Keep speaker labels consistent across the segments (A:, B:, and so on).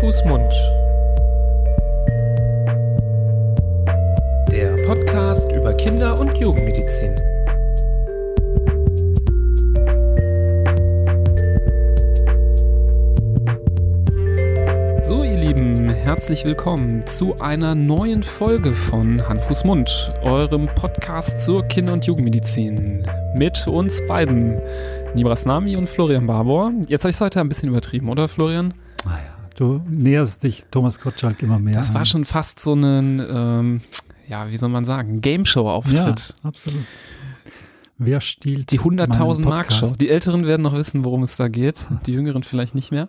A: Fuß, Mund. Der Podcast über Kinder- und Jugendmedizin. So, ihr Lieben, herzlich willkommen zu einer neuen Folge von Hand, Fuß, Mund, eurem Podcast zur Kinder- und Jugendmedizin. Mit uns beiden, Nibras Nami und Florian Barbour. Jetzt habe ich es heute ein bisschen übertrieben, oder Florian?
B: Ah du näherst dich Thomas Gottschalk immer mehr.
A: Das
B: an.
A: war schon fast so ein, ähm, ja, wie soll man sagen, Game-Show-Auftritt.
B: Ja, absolut. Wer stiehlt
A: Die 100.000
B: meinen
A: Mark? Show. Die Älteren werden noch wissen, worum es da geht. Die Jüngeren vielleicht nicht mehr.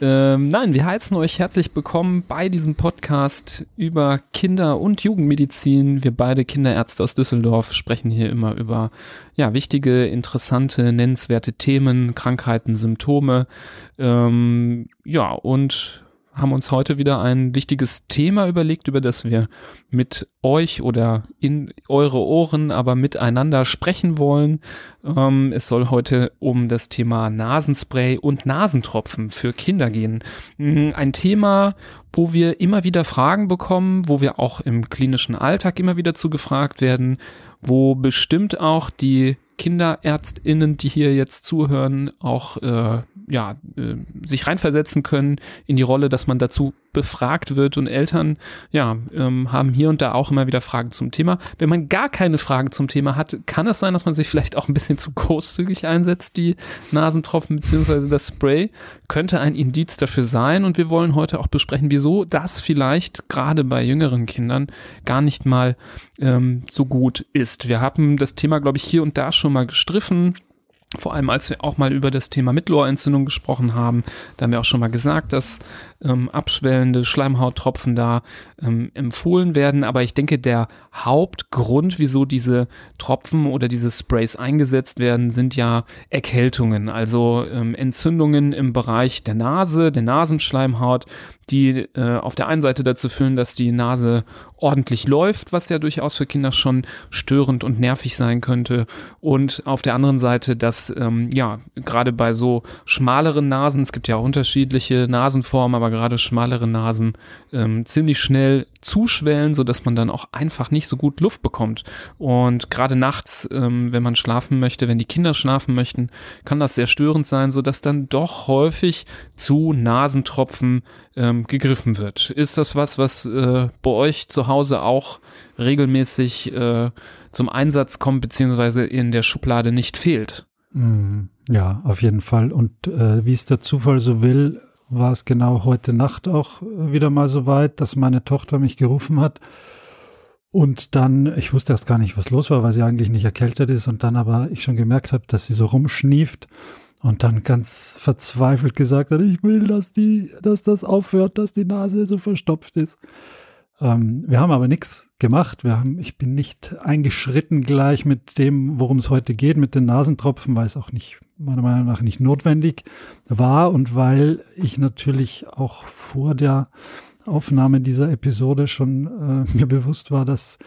A: Ähm, nein, wir heißen euch herzlich willkommen bei diesem Podcast über Kinder- und Jugendmedizin. Wir beide Kinderärzte aus Düsseldorf sprechen hier immer über ja wichtige, interessante, nennenswerte Themen, Krankheiten, Symptome. Ähm, ja und haben uns heute wieder ein wichtiges Thema überlegt, über das wir mit euch oder in eure Ohren, aber miteinander sprechen wollen. Ähm, es soll heute um das Thema Nasenspray und Nasentropfen für Kinder gehen. Mm, Ein Thema, wo wir immer wieder Fragen bekommen, wo wir auch im klinischen Alltag immer wieder zu gefragt werden, wo bestimmt auch die KinderärztInnen, die hier jetzt zuhören, auch äh, ja, äh, sich reinversetzen können in die Rolle, dass man dazu befragt wird und Eltern ja, ähm, haben hier und da auch immer wieder Fragen zum Thema. Wenn man gar keine Fragen zum Thema hat, kann es sein, dass man sich vielleicht auch ein bisschen zu großzügig einsetzt, die Nasentropfen beziehungsweise das Spray. Könnte ein Indiz dafür sein und wir wollen heute auch besprechen, wieso das vielleicht gerade bei jüngeren Kindern gar nicht mal ähm, so gut ist. Wir haben das Thema, glaube ich, hier und da schon mal gestriffen. Vor allem, als wir auch mal über das Thema Mittelohrentzündung gesprochen haben, da haben wir auch schon mal gesagt, dass ähm, abschwellende Schleimhauttropfen da ähm, empfohlen werden. Aber ich denke, der Hauptgrund, wieso diese Tropfen oder diese Sprays eingesetzt werden, sind ja Erkältungen, also ähm, Entzündungen im Bereich der Nase, der Nasenschleimhaut, die äh, auf der einen Seite dazu führen, dass die Nase ordentlich läuft, was ja durchaus für Kinder schon störend und nervig sein könnte. Und auf der anderen Seite, dass ähm, ja gerade bei so schmaleren Nasen, es gibt ja auch unterschiedliche Nasenformen, aber gerade schmalere Nasen ähm, ziemlich schnell zuschwellen, so dass man dann auch einfach nicht so gut Luft bekommt. Und gerade nachts, ähm, wenn man schlafen möchte, wenn die Kinder schlafen möchten, kann das sehr störend sein, so dass dann doch häufig zu Nasentropfen ähm, gegriffen wird. Ist das was, was äh, bei euch zu Hause auch regelmäßig äh, zum Einsatz kommt, beziehungsweise in der Schublade nicht fehlt?
B: Mm, Ja, auf jeden Fall. Und äh, wie es der Zufall so will, war es genau heute Nacht auch äh, wieder mal so weit, dass meine Tochter mich gerufen hat. Und dann, ich wusste erst gar nicht, was los war, weil sie eigentlich nicht erkältet ist. Und dann aber ich schon gemerkt habe, dass sie so rumschnieft und dann ganz verzweifelt gesagt hat, ich will, dass die, dass das aufhört, dass die Nase so verstopft ist. Ähm, wir haben aber nichts gemacht. Wir haben, ich bin nicht eingeschritten gleich mit dem, worum es heute geht, mit den Nasentropfen, weil es auch nicht, meiner Meinung nach, nicht notwendig war und weil ich natürlich auch vor der Aufnahme dieser Episode schon äh, mir bewusst war, dass,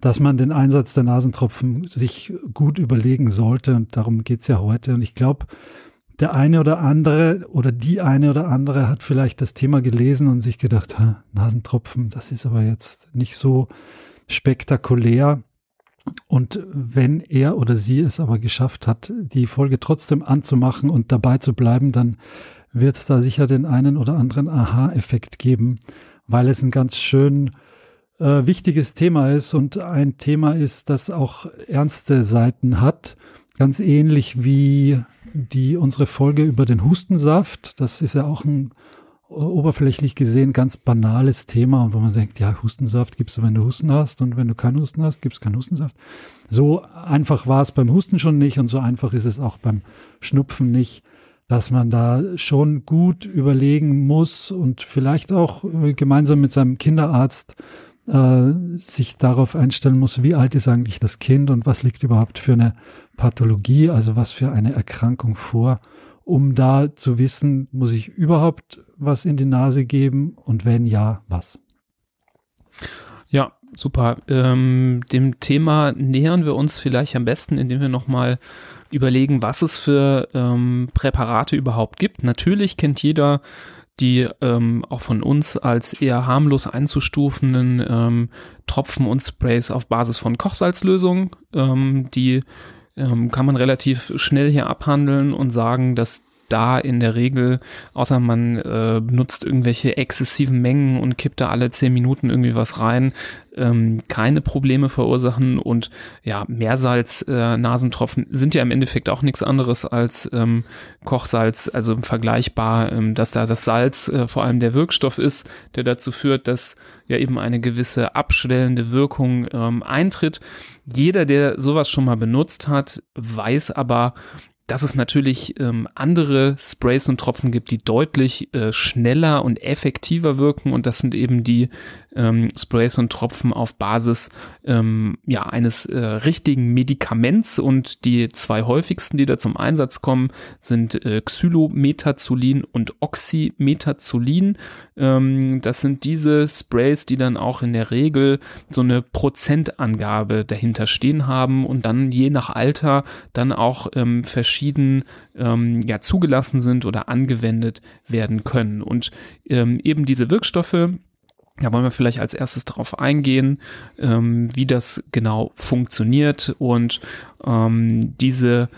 B: dass man den Einsatz der Nasentropfen sich gut überlegen sollte. Und darum geht's ja heute. Und ich glaube, der eine oder andere oder die eine oder andere hat vielleicht das Thema gelesen und sich gedacht, "Ha, Nasentropfen, das ist aber jetzt nicht so spektakulär. Und wenn er oder sie es aber geschafft hat, die Folge trotzdem anzumachen und dabei zu bleiben, dann wird es da sicher den einen oder anderen Aha-Effekt geben, weil es ein ganz schön äh, wichtiges Thema ist und ein Thema ist, das auch ernste Seiten hat. Ganz ähnlich wie die unsere Folge über den Hustensaft. Das ist ja auch ein äh, oberflächlich gesehen ganz banales Thema und wo man denkt, ja, Hustensaft gibst du, wenn du Husten hast und wenn du keinen Husten hast, gibst du keinen Hustensaft. So einfach war es beim Husten schon nicht und so einfach ist es auch beim Schnupfen nicht, dass man da schon gut überlegen muss und vielleicht auch äh, gemeinsam mit seinem Kinderarzt äh, sich darauf einstellen muss, wie alt ist eigentlich das Kind und was liegt überhaupt für eine Pathologie, also was für eine Erkrankung vor, um da zu wissen, muss ich überhaupt was in die Nase geben und wenn ja, was.
A: Ja, super. Ähm, dem Thema nähern wir uns vielleicht am besten, indem wir nochmal überlegen, was es für ähm, Präparate überhaupt gibt. Natürlich kennt jeder die ähm, auch von uns als eher harmlos einzustufenden ähm, Tropfen und Sprays auf Basis von Kochsalzlösungen. Ähm, die ähm, kann man relativ schnell hier abhandeln und sagen, dass da in der Regel, außer man äh, benutzt irgendwelche exzessiven Mengen und kippt da alle zehn Minuten irgendwie was rein, ähm, keine Probleme verursachen und ja, Meersalz, äh, sind ja im Endeffekt auch nichts anderes als ähm, Kochsalz, also vergleichbar, ähm, dass da das Salz äh, vor allem der Wirkstoff ist, der dazu führt, dass ja eben eine gewisse abschwellende Wirkung ähm, eintritt. Jeder, der sowas schon mal benutzt hat, weiß aber, dass es natürlich ähm, andere Sprays und Tropfen gibt, die deutlich äh, schneller und effektiver wirken. Und das sind eben die ähm, Sprays und Tropfen auf Basis ähm, ja eines äh, richtigen Medikaments und die zwei häufigsten, die da zum Einsatz kommen, sind äh, Xylometazolin und Oxymetazolin. Ähm, das sind diese Sprays, die dann auch in der Regel so eine Prozentangabe dahinter stehen haben und dann je nach Alter dann auch ähm, verschieden ähm, ja zugelassen sind oder angewendet werden können und ähm, eben diese Wirkstoffe da wollen wir vielleicht als erstes darauf eingehen, ähm, wie das genau funktioniert. Und ähm, diese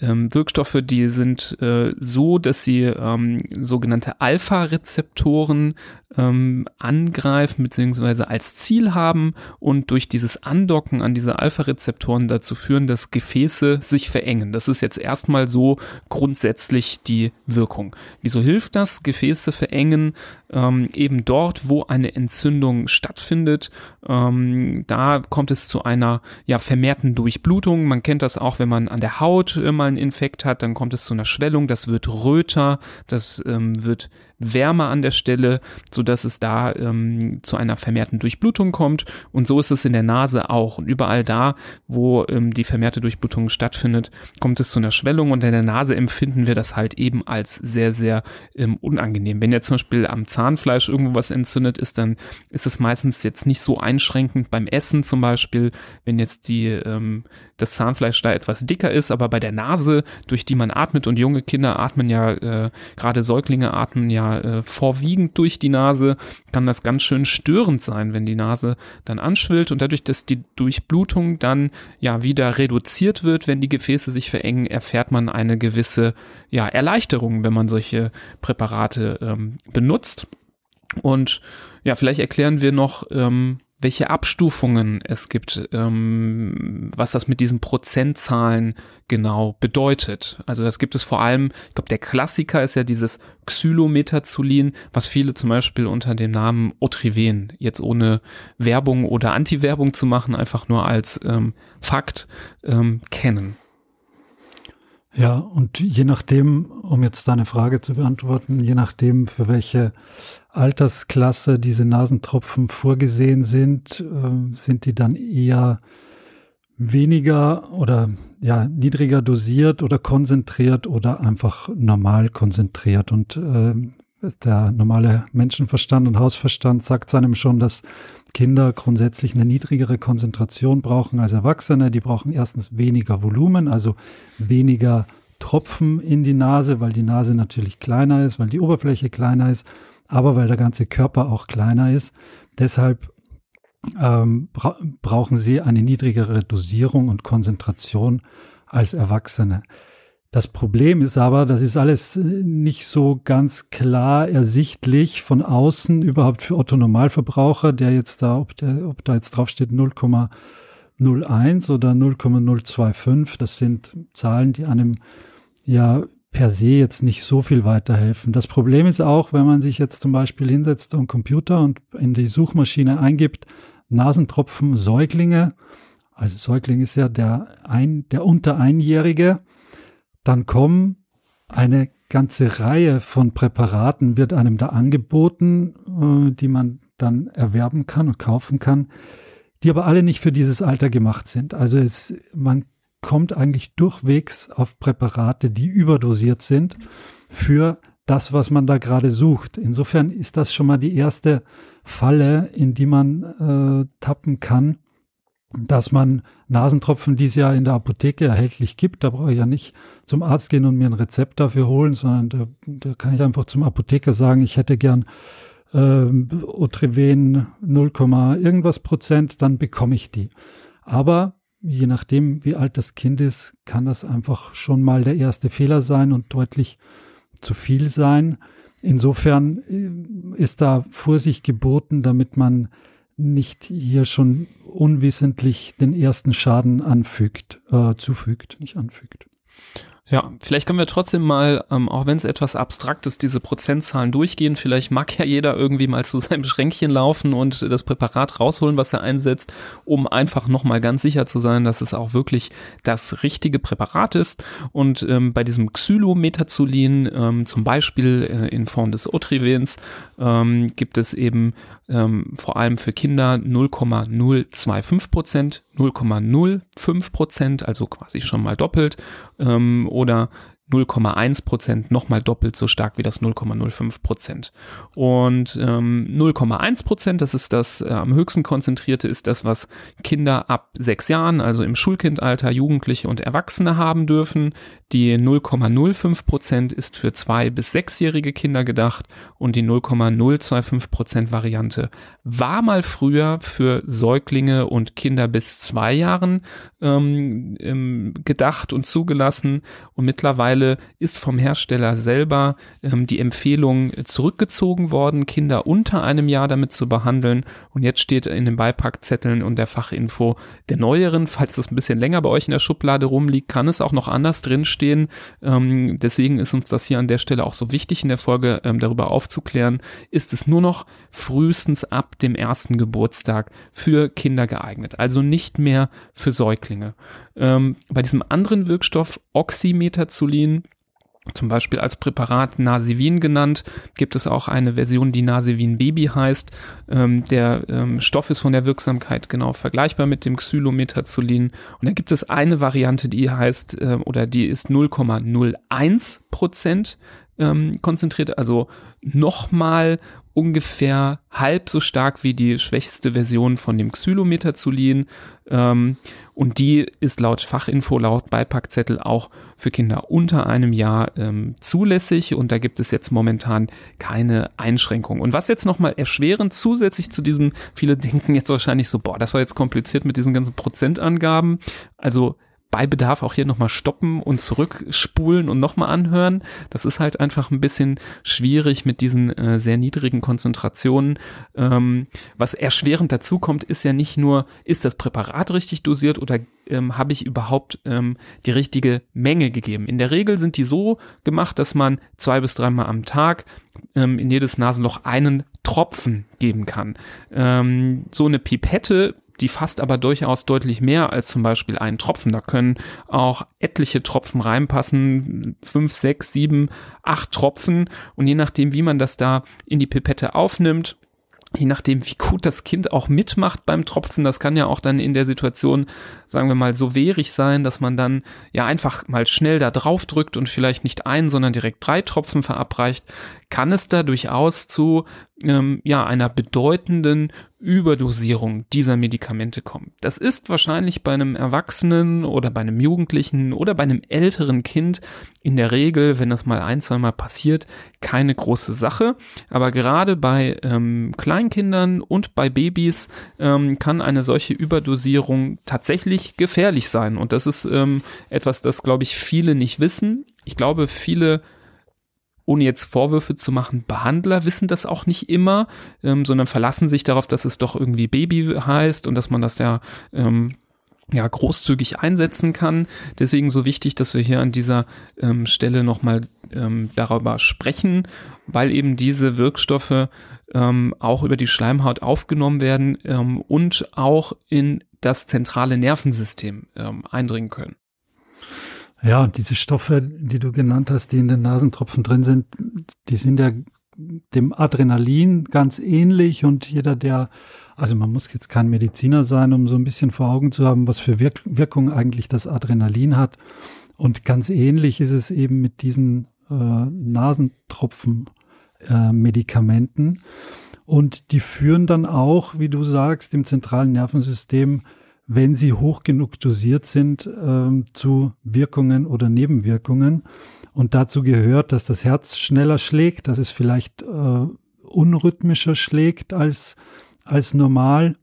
A: ähm, Wirkstoffe, die sind äh, so, dass sie ähm, sogenannte Alpha-Rezeptoren ähm, angreifen beziehungsweise als Ziel haben und durch dieses Andocken an diese Alpha-Rezeptoren dazu führen, dass Gefäße sich verengen. Das ist jetzt erstmal so grundsätzlich die Wirkung. Wieso hilft das? Gefäße verengen ähm, eben dort, wo eine Entzündung stattfindet. Ähm, da kommt es zu einer ja vermehrten Durchblutung. Man kennt das auch, wenn man an der Haut äh, mal einen Infekt hat, dann kommt es zu einer Schwellung. Das wird röter, das ähm, wird wärmer an der Stelle, so dass es da ähm, zu einer vermehrten Durchblutung kommt. Und so ist es in der Nase auch. Und überall da, wo ähm, die vermehrte Durchblutung stattfindet, kommt es zu einer Schwellung. Und in der Nase empfinden wir das halt eben als sehr, sehr ähm, unangenehm. Wenn jetzt zum Beispiel am Zahnfleisch irgendwo was entzündet ist, dann ist es meistens jetzt nicht so einschränkend beim Essen zum Beispiel, wenn jetzt die, ähm, das Zahnfleisch da etwas dicker ist, aber bei der Nase, durch die man atmet und junge Kinder atmen ja, äh, gerade Säuglinge atmen ja äh, vorwiegend durch die Nase, kann das ganz schön störend sein, wenn die Nase dann anschwillt und dadurch, dass die Durchblutung dann ja wieder reduziert wird, wenn die Gefäße sich verengen, erfährt man eine gewisse ja, Erleichterung, wenn man solche Präparate ähm, benutzt. Und ja, vielleicht erklären wir noch, ähm, welche Abstufungen es gibt, ähm, was das mit diesen Prozentzahlen genau bedeutet. Also das gibt es vor allem, ich glaube, der Klassiker ist ja dieses Xylometazolin, was viele zum Beispiel unter dem Namen Otriven, jetzt ohne Werbung oder Anti-Werbung zu machen, einfach nur als ähm, Fakt ähm, kennen.
B: Ja, und je nachdem, um jetzt deine Frage zu beantworten, je nachdem, für welche Altersklasse diese Nasentropfen vorgesehen sind, äh, sind die dann eher weniger oder ja niedriger dosiert oder konzentriert oder einfach normal konzentriert. Und äh, der normale Menschenverstand und Hausverstand sagt einem schon, dass Kinder grundsätzlich eine niedrigere Konzentration brauchen als Erwachsene. Die brauchen erstens weniger Volumen, also weniger Tropfen in die Nase, weil die Nase natürlich kleiner ist, weil die Oberfläche kleiner ist, aber weil der ganze Körper auch kleiner ist. Deshalb ähm, bra brauchen sie eine niedrigere Dosierung und Konzentration als Erwachsene. Das Problem ist aber, das ist alles äh, nicht so ganz klar ersichtlich von außen, überhaupt für Otto Normalverbraucher, der jetzt da, ob, der, ob da jetzt draufsteht 0,01 oder 0,025, das sind Zahlen, die einem ja per se jetzt nicht so viel weiterhelfen. Das Problem ist auch, wenn man sich jetzt zum Beispiel hinsetzt am Computer und in die Suchmaschine eingibt, Nasentropfen Säuglinge, also Säugling ist ja der, ein, der unter Einjährige, dann kommen eine ganze Reihe von Präparaten, wird einem da angeboten, äh, die man dann erwerben kann und kaufen kann, die aber alle nicht für dieses Alter gemacht sind. Also es, man kommt eigentlich durchwegs auf Präparate, die überdosiert sind für das, was man da gerade sucht. Insofern ist das schon mal die erste Falle, in die man äh, tappen kann, dass man Nasentropfen, die es ja in der Apotheke erhältlich gibt, da brauche ich ja nicht zum Arzt gehen und mir ein Rezept dafür holen, sondern da, da kann ich einfach zum Apotheker sagen, ich hätte gern äh, Otreven 0, irgendwas Prozent, dann bekomme ich die. Aber je nachdem, wie alt das Kind ist, kann das einfach schon mal der erste Fehler sein und deutlich zu viel sein. Insofern äh, ist da Vorsicht geboten, damit man nicht hier schon unwissentlich den ersten Schaden anfügt, äh, zufügt, nicht anfügt.
A: Ja, vielleicht können wir trotzdem mal, ähm, auch wenn es etwas abstrakt ist, diese Prozentzahlen durchgehen. Vielleicht mag ja jeder irgendwie mal zu seinem Schränkchen laufen und das Präparat rausholen, was er einsetzt, um einfach nochmal ganz sicher zu sein, dass es auch wirklich das richtige Präparat ist. Und ähm, bei diesem Xylometazolin, ähm, zum Beispiel äh, in Form des Otrivens, ähm, gibt es eben ähm, vor allem für Kinder 0,025 Prozent, 0,05 Prozent, also quasi schon mal doppelt, ähm, oder 0,1 Prozent nochmal doppelt so stark wie das 0,05 Prozent. Und ähm, 0,1 Prozent, das ist das äh, am höchsten konzentrierte, ist das, was Kinder ab sechs Jahren, also im Schulkindalter, Jugendliche und Erwachsene haben dürfen. Die 0,05 Prozent ist für zwei bis sechsjährige Kinder gedacht und die 0,025 Prozent Variante war mal früher für Säuglinge und Kinder bis zwei Jahren ähm, gedacht und zugelassen und mittlerweile ist vom Hersteller selber ähm, die Empfehlung zurückgezogen worden, Kinder unter einem Jahr damit zu behandeln und jetzt steht in den Beipackzetteln und der Fachinfo der neueren, falls das ein bisschen länger bei euch in der Schublade rumliegt, kann es auch noch anders drinstehen. Ähm, deswegen ist uns das hier an der Stelle auch so wichtig in der Folge ähm, darüber aufzuklären, ist es nur noch frühestens ab dem ersten Geburtstag für Kinder geeignet, also nicht mehr für Säuglinge. Ähm, bei diesem anderen Wirkstoff Oxymetazolin zum Beispiel als Präparat Nasivin genannt, gibt es auch eine Version, die Nasivin Baby heißt. Ähm, der ähm, Stoff ist von der Wirksamkeit genau vergleichbar mit dem Xylometazolin. Und da gibt es eine Variante, die heißt, äh, oder die ist 0,01 Prozent ähm, konzentriert, also nochmal ungefähr halb so stark wie die schwächste Version von dem Xylometazolin. Ähm, und die ist laut Fachinfo, laut Beipackzettel auch für Kinder unter einem Jahr ähm, zulässig. Und da gibt es jetzt momentan keine Einschränkung. Und was jetzt nochmal erschwerend zusätzlich zu diesem, viele denken jetzt wahrscheinlich so, boah, das war jetzt kompliziert mit diesen ganzen Prozentangaben. Also bei Bedarf auch hier nochmal stoppen und zurückspulen und nochmal anhören. Das ist halt einfach ein bisschen schwierig mit diesen äh, sehr niedrigen Konzentrationen. Ähm, was erschwerend dazu kommt, ist ja nicht nur, ist das Präparat richtig dosiert oder ähm, habe ich überhaupt ähm, die richtige Menge gegeben. In der Regel sind die so gemacht, dass man zwei bis dreimal am Tag ähm, in jedes Nasenloch einen Tropfen geben kann. Ähm, so eine Pipette die fasst aber durchaus deutlich mehr als zum Beispiel einen Tropfen. Da können auch etliche Tropfen reinpassen, fünf, sechs, sieben, acht Tropfen. Und je nachdem, wie man das da in die Pipette aufnimmt, je nachdem, wie gut das Kind auch mitmacht beim Tropfen, das kann ja auch dann in der Situation, sagen wir mal, so wehrig sein, dass man dann ja einfach mal schnell da drauf drückt und vielleicht nicht ein, sondern direkt drei Tropfen verabreicht, kann es da durchaus zu ähm, ja einer bedeutenden Überdosierung dieser Medikamente kommen. Das ist wahrscheinlich bei einem Erwachsenen oder bei einem Jugendlichen oder bei einem älteren Kind in der Regel, wenn das mal ein, zwei Mal passiert, keine große Sache. Aber gerade bei ähm, Kleinkindern und bei Babys ähm, kann eine solche Überdosierung tatsächlich gefährlich sein. Und das ist ähm, etwas, das, glaube ich, viele nicht wissen. Ich glaube, viele ohne jetzt Vorwürfe zu machen, Behandler wissen das auch nicht immer, ähm, sondern verlassen sich darauf, dass es doch irgendwie Baby heißt und dass man das ja ähm, ja, großzügig einsetzen kann. Deswegen so wichtig, dass wir hier an dieser ähm, Stelle nochmal ähm, darüber sprechen, weil eben diese Wirkstoffe ähm, auch über die Schleimhaut aufgenommen werden ähm, und auch in das zentrale Nervensystem ähm, eindringen können.
B: Ja, diese Stoffe, die du genannt hast, die in den Nasentropfen drin sind, die sind ja dem Adrenalin ganz ähnlich und jeder, der, also man muss jetzt kein Mediziner sein, um so ein bisschen vor Augen zu haben, was für Wirk Wirkung eigentlich das Adrenalin hat. Und ganz ähnlich ist es eben mit diesen äh, Nasentropfen-Medikamenten. Äh, und die führen dann auch, wie du sagst, im zentralen Nervensystem wenn sie hoch genug dosiert sind, äh, zu Wirkungen oder Nebenwirkungen. Und dazu gehört, dass das Herz schneller schlägt, dass es vielleicht äh, unrhythmischer schlägt als, als normal.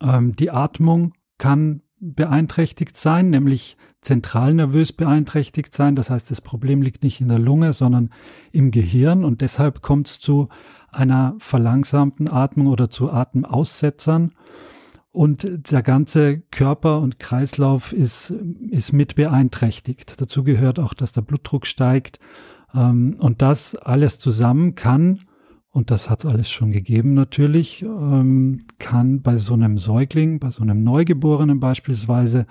B: Ähm, die Atmung kann beeinträchtigt sein, nämlich zentralnervös beeinträchtigt sein. Das heißt, das Problem liegt nicht in der Lunge, sondern im Gehirn und deshalb kommt es zu einer verlangsamten Atmung oder zu Atemaussetzern. Und der ganze Körper und Kreislauf ist, ist mit beeinträchtigt. Dazu gehört auch, dass der Blutdruck steigt. Ähm, und das alles zusammen kann und das hat es alles schon gegeben natürlich, ähm, kann bei so einem Säugling, bei so einem Neugeborenen beispielsweise,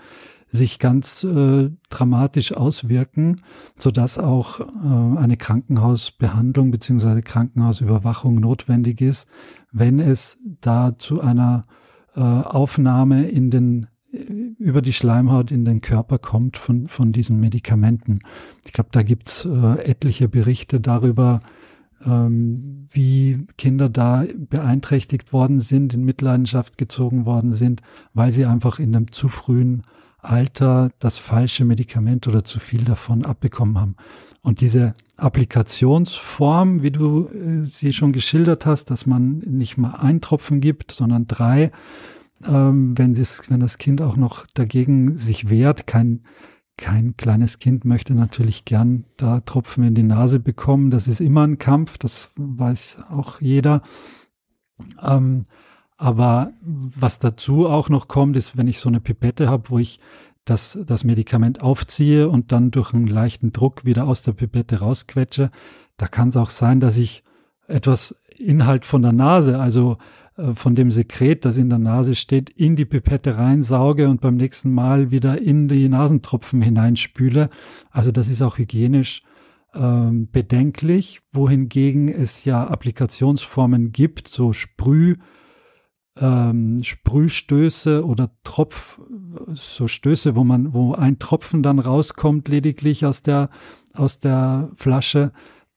B: sich ganz äh, dramatisch auswirken, sodass auch äh, eine Krankenhausbehandlung beziehungsweise Krankenhausüberwachung notwendig ist, wenn es da zu einer äh, Aufnahme in den über die Schleimhaut in den Körper kommt von, von diesen Medikamenten. Ich glaube, da gibt's äh, etliche Berichte darüber, ähm, wie Kinder da beeinträchtigt worden sind, in Mitleidenschaft gezogen worden sind, weil sie einfach in einem zu frühen Alter das falsche Medikament oder zu viel davon abbekommen haben. Und diese Applikationsform, wie du äh, sie schon geschildert hast, dass man nicht mal ein Tropfen gibt, sondern drei, ähm, wenn, wenn das Kind auch noch dagegen sich wehrt, kein kein kleines Kind möchte natürlich gern da Tropfen in die Nase bekommen. Das ist immer ein Kampf, das weiß auch jeder. Ähm, aber was dazu auch noch kommt, ist, wenn ich so eine Pipette habe, wo ich das, das Medikament aufziehe und dann durch einen leichten Druck wieder aus der Pipette rausquetsche, da kann es auch sein, dass ich etwas Inhalt von der Nase, also äh, von dem Sekret, das in der Nase steht, in die Pipette reinsauge und beim nächsten Mal wieder in die Nasentropfen hineinspüle. Also das ist auch hygienisch ähm, bedenklich, wohingegen es ja Applikationsformen gibt, so Sprüh, ähm, Sprühstöße oder Tropf, so Stöße, wo man, wo ein Tropfen dann rauskommt, lediglich aus der, aus der Flasche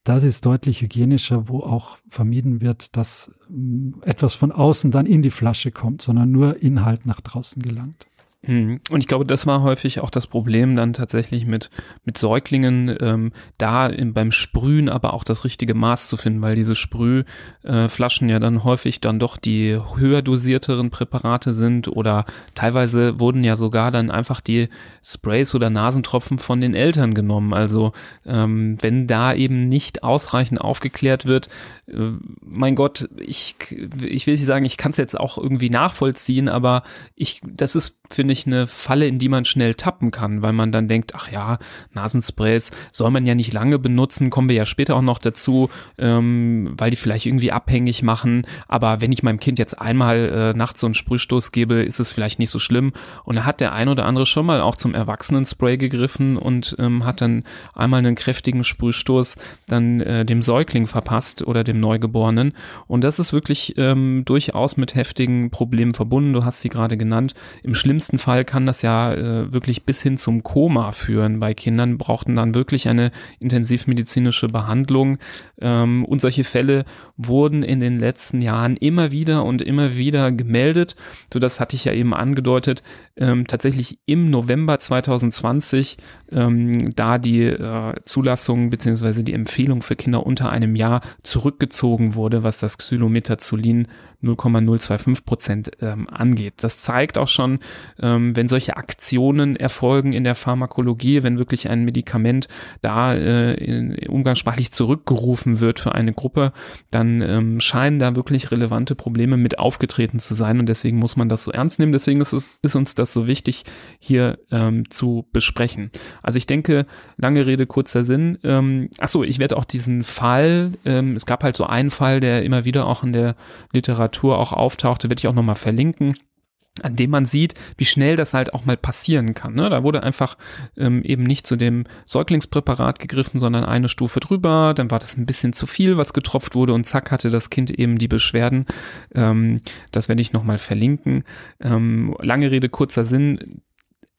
B: das ist deutlich hygienischer, wo auch vermieden wird, dass mm, etwas von außen dann in die Flasche kommt, sondern nur Inhalt nach draußen gelangt.
A: Hm. Und ich glaube, das war häufig auch das Problem dann tatsächlich mit, mit Säuglingen, ähm, da im, beim Sprühen aber auch das richtige Maß zu finden, weil diese Sprühflaschen äh, ja dann häufig dann doch die höher dosierteren Präparate sind oder teilweise wurden ja sogar dann einfach die Sprays oder Nasentropfen von den Eltern genommen. Also ähm, wenn da eben nicht ausreichend aufgeklärt wird, äh, mein Gott, ich, ich will nicht sagen, ich kann es jetzt auch irgendwie nachvollziehen, aber ich, das ist, finde ich, eine Falle, in die man schnell tappen kann, weil man dann denkt, ach ja, Nasensprays soll man ja nicht lange benutzen, kommen wir ja später auch noch dazu, ähm, weil die vielleicht irgendwie abhängig machen. Aber wenn ich meinem Kind jetzt einmal äh, nachts so einen Sprühstoß gebe, ist es vielleicht nicht so schlimm. Und da hat der ein oder andere schon mal auch zum Erwachsenen-Spray gegriffen und ähm, hat dann einmal einen kräftigen Sprühstoß dann äh, dem Säugling verpasst oder dem Neugeborenen. Und das ist wirklich ähm, durchaus mit heftigen Problemen verbunden. Du hast sie gerade genannt. Im schlimmsten schlimmsten Fall kann das ja äh, wirklich bis hin zum Koma führen. Bei Kindern brauchten dann wirklich eine intensivmedizinische Behandlung. Ähm, und solche Fälle wurden in den letzten Jahren immer wieder und immer wieder gemeldet. So, das hatte ich ja eben angedeutet. Ähm, tatsächlich im November 2020, ähm, da die äh, Zulassung beziehungsweise die Empfehlung für Kinder unter einem Jahr zurückgezogen wurde, was das Xylometazolin 0,025 Prozent ähm, angeht. Das zeigt auch schon, ähm, wenn solche Aktionen erfolgen in der Pharmakologie, wenn wirklich ein Medikament da äh, in, umgangssprachlich zurückgerufen wird für eine Gruppe, dann ähm, scheinen da wirklich relevante Probleme mit aufgetreten zu sein und deswegen muss man das so ernst nehmen. Deswegen ist, es, ist uns das so wichtig, hier ähm, zu besprechen. Also ich denke, lange Rede, kurzer Sinn. Ähm, achso, ich werde auch diesen Fall, ähm, es gab halt so einen Fall, der immer wieder auch in der Literatur Literatur auch auftauchte, werde ich auch nochmal verlinken an dem man sieht, wie schnell das halt auch mal passieren kann. Ne? Da wurde einfach ähm, eben nicht zu dem Säuglingspräparat gegriffen, sondern eine Stufe drüber. Dann war das ein bisschen zu viel, was getropft wurde und zack hatte das Kind eben die Beschwerden. Ähm, das werde ich nochmal verlinken. Ähm, lange Rede, kurzer Sinn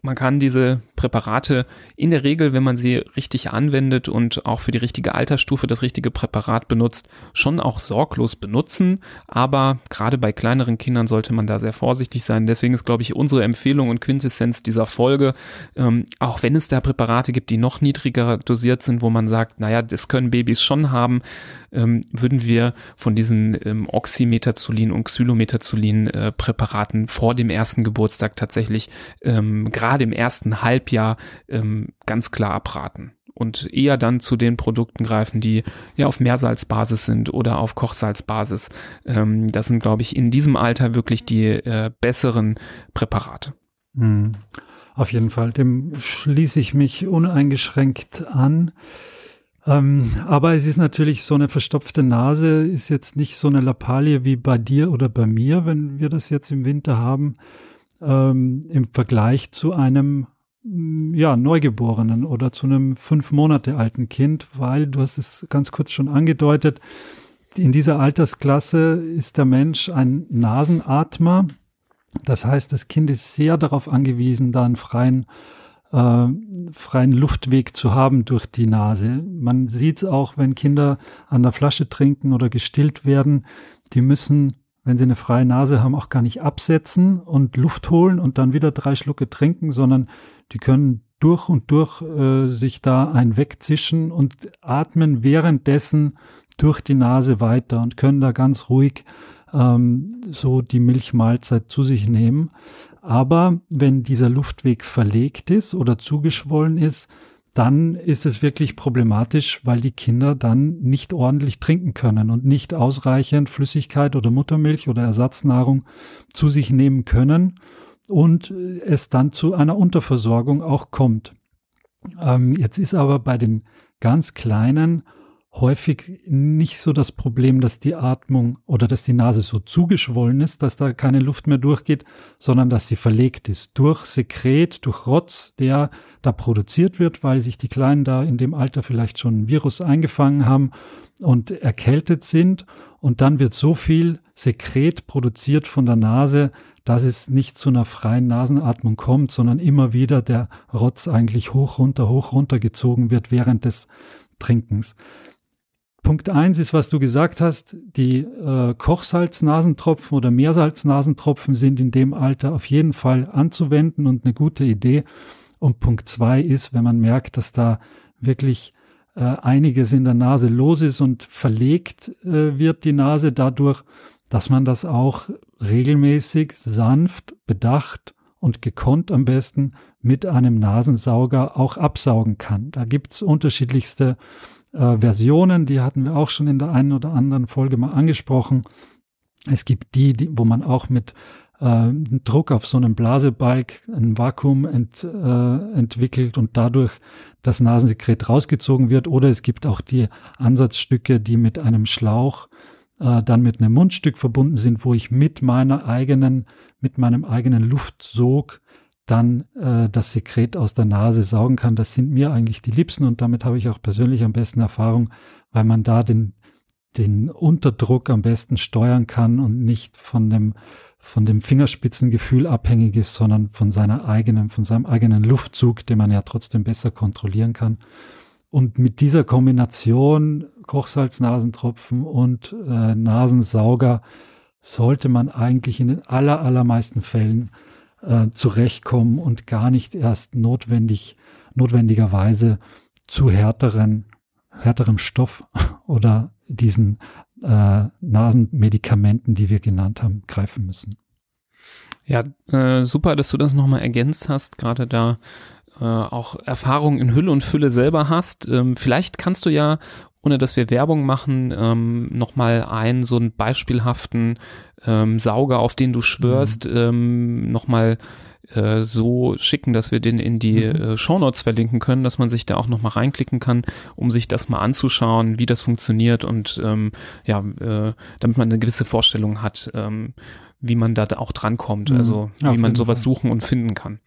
A: man kann diese Präparate in der Regel, wenn man sie richtig anwendet und auch für die richtige Altersstufe das richtige Präparat benutzt, schon auch sorglos benutzen. Aber gerade bei kleineren Kindern sollte man da sehr vorsichtig sein. Deswegen ist, glaube ich, unsere Empfehlung und Quintessenz dieser Folge, ähm, auch wenn es da Präparate gibt, die noch niedriger dosiert sind, wo man sagt, naja, das können Babys schon haben, ähm, würden wir von diesen ähm, Oxymetazolin und Xylometazolin äh, Präparaten vor dem ersten Geburtstag tatsächlich ähm, gerade im ersten Halbjahr ähm, ganz klar abraten und eher dann zu den Produkten greifen, die ja auf Meersalzbasis sind oder auf Kochsalzbasis. Ähm, das sind, glaube ich, in diesem Alter wirklich die äh, besseren Präparate.
B: Mhm. Auf jeden Fall, dem schließe ich mich uneingeschränkt an. Ähm, aber es ist natürlich so eine verstopfte Nase, ist jetzt nicht so eine Lappalie wie bei dir oder bei mir, wenn wir das jetzt im Winter haben, ähm, im Vergleich zu einem mm, ja, Neugeborenen oder zu einem fünf Monate alten Kind, weil du hast es ganz kurz schon angedeutet, in dieser Altersklasse ist der Mensch ein Nasenatmer. Das heißt, das Kind ist sehr darauf angewiesen, da einen freien äh, freien Luftweg zu haben durch die Nase. Man sieht es auch, wenn Kinder an der Flasche trinken oder gestillt werden, die müssen, wenn sie eine freie Nase haben, auch gar nicht absetzen und Luft holen und dann wieder drei Schlucke trinken, sondern die können durch und durch äh, sich da ein wegzischen und atmen währenddessen durch die Nase weiter und können da ganz ruhig ähm, so die Milchmahlzeit zu sich nehmen. Aber wenn dieser Luftweg verlegt ist oder zugeschwollen ist, dann ist es wirklich problematisch, weil die Kinder dann nicht ordentlich trinken können und nicht ausreichend Flüssigkeit oder Muttermilch oder Ersatznahrung zu sich nehmen können und es dann zu einer Unterversorgung auch kommt. Ähm, jetzt ist aber bei den ganz Kleinen häufig nicht so das Problem, dass die Atmung oder dass die Nase so zugeschwollen ist, dass da keine Luft mehr durchgeht, sondern dass sie verlegt ist durch Sekret, durch Rotz, der da produziert wird, weil sich die Kleinen da in dem Alter vielleicht schon ein Virus eingefangen haben und erkältet sind. Und dann wird so viel Sekret produziert von der Nase, dass es nicht zu einer freien Nasenatmung kommt, sondern immer wieder der Rotz eigentlich hoch runter, hoch runter gezogen wird während des Trinkens. Punkt eins ist, was du gesagt hast, die äh, Kochsalznasentropfen oder Meersalznasentropfen sind in dem Alter auf jeden Fall anzuwenden und eine gute Idee. Und Punkt zwei ist, wenn man merkt, dass da wirklich äh, einiges in der Nase los ist und verlegt äh, wird die Nase dadurch, dass man das auch regelmäßig, sanft, bedacht und gekonnt am besten mit einem Nasensauger auch absaugen kann. Da gibt's unterschiedlichste äh, Versionen, die hatten wir auch schon in der einen oder anderen Folge mal angesprochen. Es gibt die, die wo man auch mit äh, Druck auf so einem Blasebalg ein Vakuum ent, äh, entwickelt und dadurch das Nasensekret rausgezogen wird. Oder es gibt auch die Ansatzstücke, die mit einem Schlauch äh, dann mit einem Mundstück verbunden sind, wo ich mit meiner eigenen, mit meinem eigenen Luftsog dann äh, das Sekret aus der Nase saugen kann. Das sind mir eigentlich die liebsten und damit habe ich auch persönlich am besten Erfahrung, weil man da den, den Unterdruck am besten steuern kann und nicht von dem, von dem Fingerspitzengefühl abhängig ist, sondern von seiner eigenen, von seinem eigenen Luftzug, den man ja trotzdem besser kontrollieren kann. Und mit dieser Kombination Kochsalz-Nasentropfen und äh, Nasensauger sollte man eigentlich in den aller, allermeisten Fällen äh, zurechtkommen und gar nicht erst notwendig, notwendigerweise zu härteren, härterem Stoff oder diesen äh, Nasenmedikamenten, die wir genannt haben, greifen müssen.
A: Ja, äh, super, dass du das nochmal ergänzt hast, gerade da äh, auch Erfahrung in Hülle und Fülle selber hast. Ähm, vielleicht kannst du ja ohne dass wir Werbung machen, ähm, nochmal einen so einen beispielhaften ähm, Sauger, auf den du schwörst, mhm. ähm, nochmal äh, so schicken, dass wir den in die mhm. äh, Shownotes verlinken können, dass man sich da auch nochmal reinklicken kann, um sich das mal anzuschauen, wie das funktioniert und ähm, ja, äh, damit man eine gewisse Vorstellung hat. Ähm, wie man da auch drankommt, mhm. also ja, wie man sowas Fall. suchen und finden kann.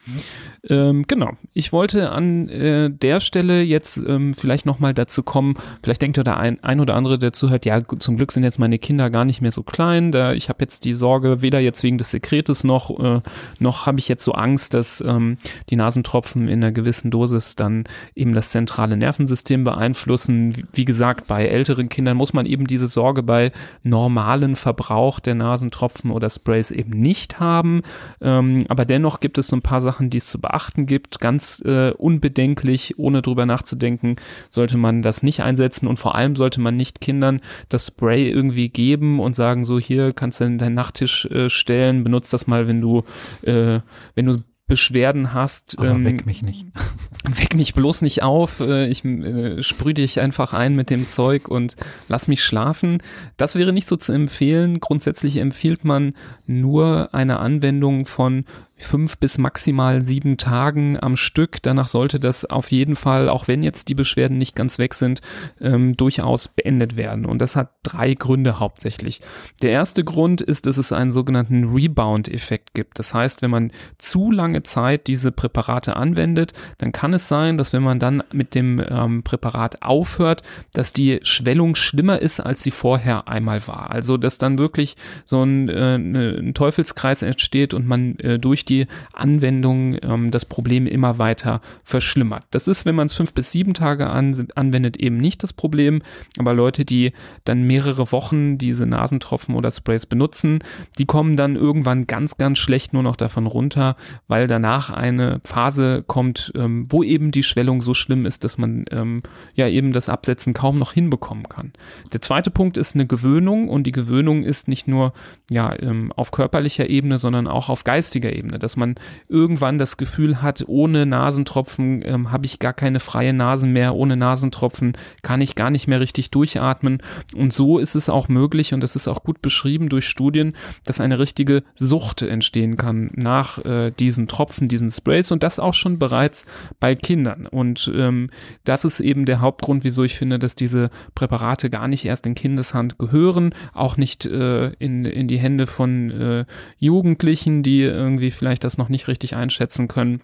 A: Ähm, genau. Ich wollte an äh, der Stelle jetzt ähm, vielleicht nochmal dazu kommen, vielleicht denkt ja der ein, ein oder andere, der zuhört, ja, zum Glück sind jetzt meine Kinder gar nicht mehr so klein, da ich habe jetzt die Sorge, weder jetzt wegen des Sekretes noch, äh, noch habe ich jetzt so so Angst, dass ähm, die Nasentropfen in einer gewissen Dosis dann eben das zentrale Nervensystem beeinflussen. Wie, wie gesagt, bei älteren Kindern muss man eben diese Sorge bei normalen Verbrauch der Nasentropfen oder Sprays eben nicht haben. Ähm, aber dennoch gibt es so ein paar Sachen, die es zu beachten gibt. Ganz äh, unbedenklich, ohne drüber nachzudenken, sollte man das nicht einsetzen und vor allem sollte man nicht Kindern das Spray irgendwie geben und sagen, so hier kannst du in deinen Nachttisch äh, stellen, benutzt das mal, wenn du, äh, wenn du Beschwerden hast.
B: Aber ähm, weck mich nicht.
A: Weck mich bloß nicht auf. Äh, ich äh, sprühe dich einfach ein mit dem Zeug und lass mich schlafen. Das wäre nicht so zu empfehlen. Grundsätzlich empfiehlt man nur eine Anwendung von fünf bis maximal sieben Tagen am Stück. Danach sollte das auf jeden Fall, auch wenn jetzt die Beschwerden nicht ganz weg sind, ähm, durchaus beendet werden. Und das hat drei Gründe hauptsächlich. Der erste Grund ist, dass es einen sogenannten Rebound-Effekt gibt. Das heißt, wenn man zu lange Zeit diese Präparate anwendet, dann kann es sein, dass wenn man dann mit dem ähm, Präparat aufhört, dass die Schwellung schlimmer ist, als sie vorher einmal war. Also, dass dann wirklich so ein, äh, ne, ein Teufelskreis entsteht und man äh, durch die die Anwendung ähm, das Problem immer weiter verschlimmert. Das ist, wenn man es fünf bis sieben Tage an, anwendet, eben nicht das Problem. Aber Leute, die dann mehrere Wochen diese Nasentropfen oder Sprays benutzen, die kommen dann irgendwann ganz, ganz schlecht nur noch davon runter, weil danach eine Phase kommt, ähm, wo eben die Schwellung so schlimm ist, dass man ähm, ja eben das Absetzen kaum noch hinbekommen kann. Der zweite Punkt ist eine Gewöhnung und die Gewöhnung ist nicht nur ja ähm, auf körperlicher Ebene, sondern auch auf geistiger Ebene dass man irgendwann das Gefühl hat, ohne Nasentropfen ähm, habe ich gar keine freie Nasen mehr, ohne Nasentropfen kann ich gar nicht mehr richtig durchatmen. Und so ist es auch möglich, und das ist auch gut beschrieben durch Studien, dass eine richtige Sucht entstehen kann nach äh, diesen Tropfen, diesen Sprays und das auch schon bereits bei Kindern. Und ähm, das ist eben der Hauptgrund, wieso ich finde, dass diese Präparate gar nicht erst in Kindeshand gehören, auch nicht äh, in, in die Hände von äh, Jugendlichen, die irgendwie vielleicht das noch nicht richtig einschätzen können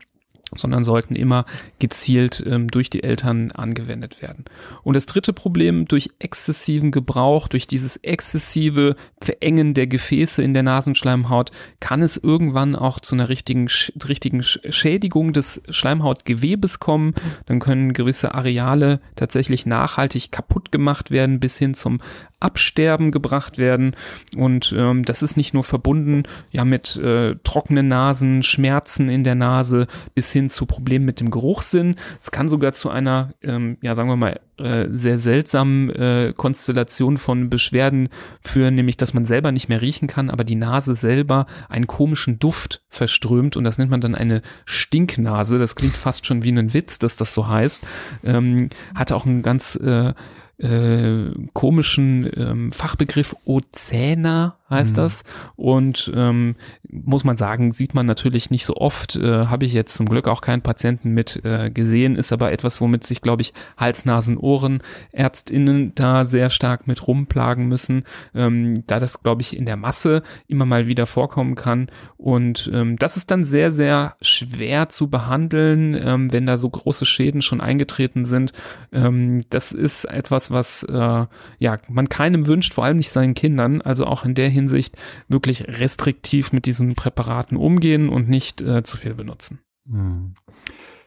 A: sondern sollten immer gezielt ähm, durch die Eltern angewendet werden. Und das dritte Problem, durch exzessiven Gebrauch, durch dieses exzessive Verengen der Gefäße in der Nasenschleimhaut, kann es irgendwann auch zu einer richtigen, richtigen Schädigung des Schleimhautgewebes kommen. Dann können gewisse Areale tatsächlich nachhaltig kaputt gemacht werden, bis hin zum Absterben gebracht werden. Und ähm, das ist nicht nur verbunden ja mit äh, trockenen Nasen, Schmerzen in der Nase, bis hin zu Problemen mit dem Geruchssinn. Es kann sogar zu einer, ähm, ja sagen wir mal, äh, sehr seltsamen äh, Konstellation von Beschwerden führen, nämlich dass man selber nicht mehr riechen kann, aber die Nase selber einen komischen Duft verströmt und das nennt man dann eine Stinknase. Das klingt fast schon wie ein Witz, dass das so heißt. Ähm, hatte auch einen ganz äh, äh, komischen ähm, Fachbegriff Ozäner heißt mhm. das. Und ähm, muss man sagen, sieht man natürlich nicht so oft. Äh, Habe ich jetzt zum Glück auch keinen Patienten mit äh, gesehen, ist aber etwas, womit sich, glaube ich, Hals, Nasen, Ohren ÄrztInnen da sehr stark mit rumplagen müssen, ähm, da das, glaube ich, in der Masse immer mal wieder vorkommen kann. Und ähm, das ist dann sehr, sehr schwer zu behandeln, ähm, wenn da so große Schäden schon eingetreten sind. Ähm, das ist etwas, was äh, ja man keinem wünscht, vor allem nicht seinen Kindern. Also auch in der Hinsicht wirklich restriktiv mit diesen Präparaten umgehen und nicht äh, zu viel benutzen. Hm.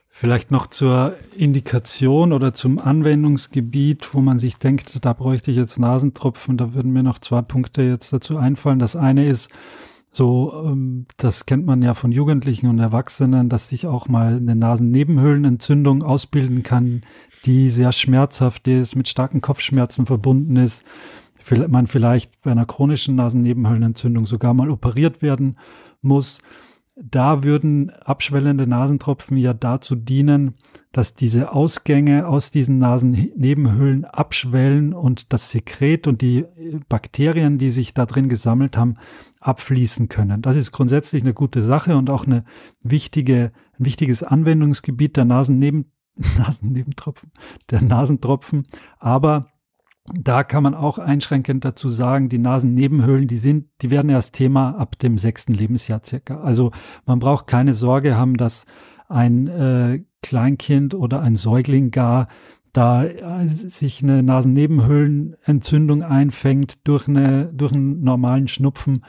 B: Vielleicht noch zur Indikation oder zum Anwendungsgebiet, wo man sich denkt, da bräuchte ich jetzt Nasentropfen. Da würden mir noch zwei Punkte jetzt dazu einfallen. Das eine ist, so, ähm, das kennt man ja von Jugendlichen und Erwachsenen, dass sich auch mal eine Nasennebenhöhlenentzündung ausbilden kann, die sehr schmerzhaft ist, mit starken Kopfschmerzen verbunden ist man vielleicht bei einer chronischen Nasennebenhöhlenentzündung sogar mal operiert werden muss. Da würden abschwellende Nasentropfen ja dazu dienen, dass diese Ausgänge aus diesen Nasennebenhöhlen abschwellen und das Sekret und die Bakterien, die sich da drin gesammelt haben, abfließen können. Das ist grundsätzlich eine gute Sache und auch eine wichtige, ein wichtiges Anwendungsgebiet der Nasenneben, Nasennebentropfen, der Nasentropfen. Aber da kann man auch einschränkend dazu sagen, die Nasennebenhöhlen, die sind, die werden erst Thema ab dem sechsten Lebensjahr circa. Also man braucht keine Sorge haben, dass ein äh, Kleinkind oder ein Säugling gar da äh, sich eine Nasennebenhöhlenentzündung einfängt durch eine durch einen normalen Schnupfen.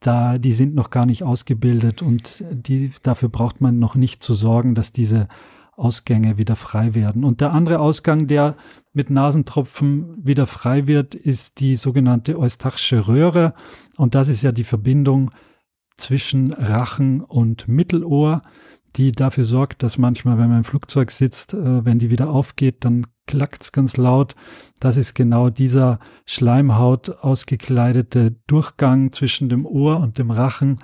B: da, die sind noch gar nicht ausgebildet und die, dafür braucht man noch nicht zu sorgen, dass diese Ausgänge wieder frei werden. Und der andere Ausgang, der mit Nasentropfen wieder frei wird, ist die sogenannte Eustachische Röhre. Und das ist ja die Verbindung zwischen Rachen und Mittelohr, die dafür sorgt, dass manchmal, wenn man im Flugzeug sitzt, äh, wenn die wieder aufgeht, dann klackt's ganz laut. Das ist genau dieser Schleimhaut ausgekleidete Durchgang zwischen dem Ohr und dem Rachen,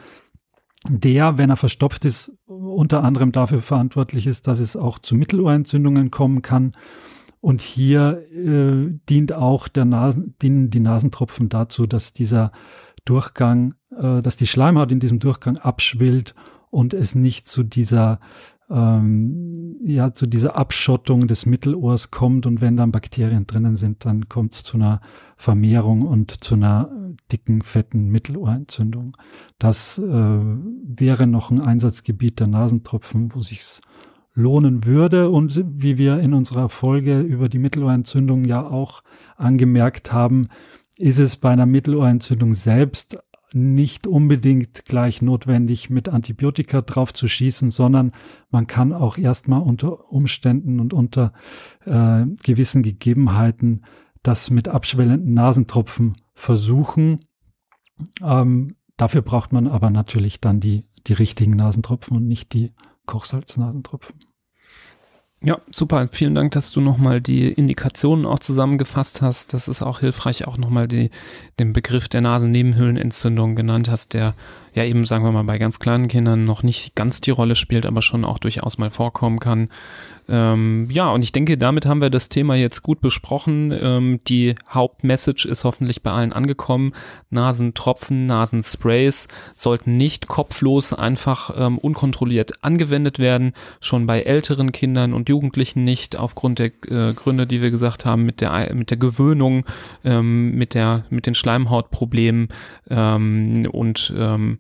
B: der, wenn er verstopft ist, unter anderem dafür verantwortlich ist, dass es auch zu Mittelohrentzündungen kommen kann. Und hier äh, dient auch der Nasen, dienen die Nasentropfen dazu, dass dieser Durchgang, äh, dass die Schleimhaut in diesem Durchgang abschwillt und es nicht zu dieser ähm, ja zu dieser Abschottung des Mittelohrs kommt und wenn dann Bakterien drinnen sind, dann kommt es zu einer Vermehrung und zu einer dicken, fetten Mittelohrentzündung. Das äh, wäre noch ein Einsatzgebiet der Nasentropfen, wo sich's lohnen würde und wie wir in unserer Folge über die Mittelohrentzündung ja auch angemerkt haben, ist es bei einer Mittelohrentzündung selbst nicht unbedingt gleich notwendig, mit Antibiotika drauf zu schießen, sondern man kann auch erstmal unter Umständen und unter äh, gewissen Gegebenheiten das mit abschwellenden Nasentropfen versuchen. Ähm, dafür braucht man aber natürlich dann die, die richtigen Nasentropfen und nicht die Kochsalznasentropfen.
A: Ja, super. Vielen Dank, dass du nochmal die Indikationen auch zusammengefasst hast. Das ist auch hilfreich, auch nochmal die, den Begriff der Nasennebenhöhlenentzündung genannt hast, der ja eben, sagen wir mal, bei ganz kleinen Kindern noch nicht ganz die Rolle spielt, aber schon auch durchaus mal vorkommen kann. Ähm, ja, und ich denke, damit haben wir das Thema jetzt gut besprochen. Ähm, die Hauptmessage ist hoffentlich bei allen angekommen. Nasentropfen, Nasensprays sollten nicht kopflos einfach ähm, unkontrolliert angewendet werden. Schon bei älteren Kindern und Jugendlichen nicht, aufgrund der äh, Gründe, die wir gesagt haben, mit der, mit der Gewöhnung, ähm, mit der, mit den Schleimhautproblemen ähm, und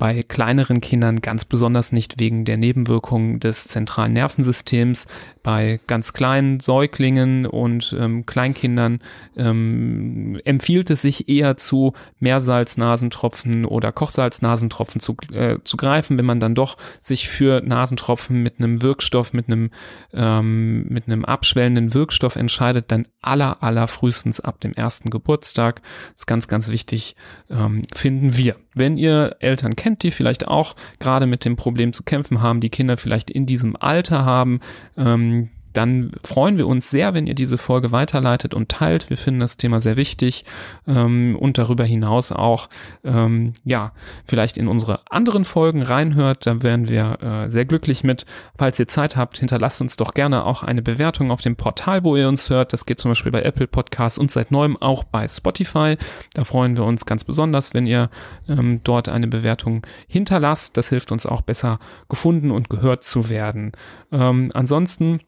A: bei kleineren Kindern ganz besonders nicht wegen der Nebenwirkungen des zentralen Nervensystems. Bei ganz kleinen Säuglingen und ähm, Kleinkindern ähm, empfiehlt es sich eher zu Meersalznasentropfen oder Kochsalznasentropfen zu, äh, zu greifen, wenn man dann doch sich für Nasentropfen mit einem Wirkstoff, mit einem, ähm, mit einem abschwellenden Wirkstoff entscheidet, dann aller, aller frühestens ab dem ersten Geburtstag. Das ist ganz, ganz wichtig, ähm, finden wir. Wenn ihr Eltern kennt, die vielleicht auch. Gerade mit dem Problem zu kämpfen haben, die Kinder vielleicht in diesem Alter haben, ähm, dann freuen wir uns sehr, wenn ihr diese Folge weiterleitet und teilt. Wir finden das Thema sehr wichtig ähm, und darüber hinaus auch, ähm, ja, vielleicht in unsere anderen Folgen reinhört. Da wären wir äh, sehr glücklich mit. Falls ihr Zeit habt, hinterlasst uns doch gerne auch eine Bewertung auf dem Portal, wo ihr uns hört. Das geht zum Beispiel bei Apple Podcasts und seit neuem auch bei Spotify. Da freuen wir uns ganz besonders, wenn ihr ähm, dort eine Bewertung hinterlasst. Das hilft uns auch besser gefunden und gehört zu werden. Ähm, ansonsten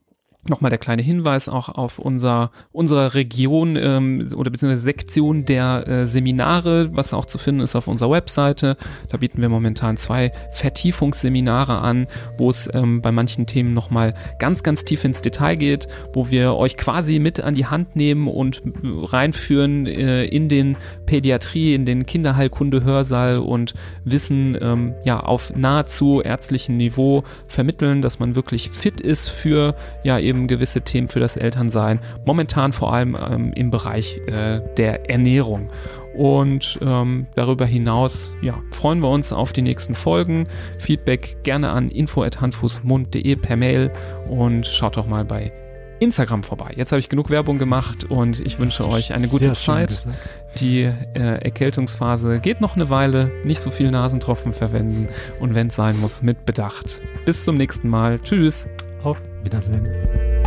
A: Nochmal der kleine Hinweis auch auf unser, unserer Region ähm, oder beziehungsweise Sektion der äh, Seminare, was auch zu finden ist auf unserer Webseite. Da bieten wir momentan zwei Vertiefungsseminare an, wo es ähm, bei manchen Themen nochmal ganz, ganz tief ins Detail geht, wo wir euch quasi mit an die Hand nehmen und reinführen äh, in den Pädiatrie, in den Kinderheilkunde-Hörsaal und Wissen ähm, ja auf nahezu ärztlichem Niveau vermitteln, dass man wirklich fit ist für ja eben eben gewisse Themen für das Elternsein. Momentan vor allem ähm, im Bereich äh, der Ernährung. Und ähm, darüber hinaus ja, freuen wir uns auf die nächsten Folgen. Feedback gerne an info.handfußmund.de per Mail und schaut doch mal bei Instagram vorbei. Jetzt habe ich genug Werbung gemacht und ich wünsche euch eine gute Zeit. Die äh, Erkältungsphase geht noch eine Weile. Nicht so viel Nasentropfen verwenden und wenn es sein muss, mit Bedacht. Bis zum nächsten Mal. Tschüss.
B: Auf Wiedersehen.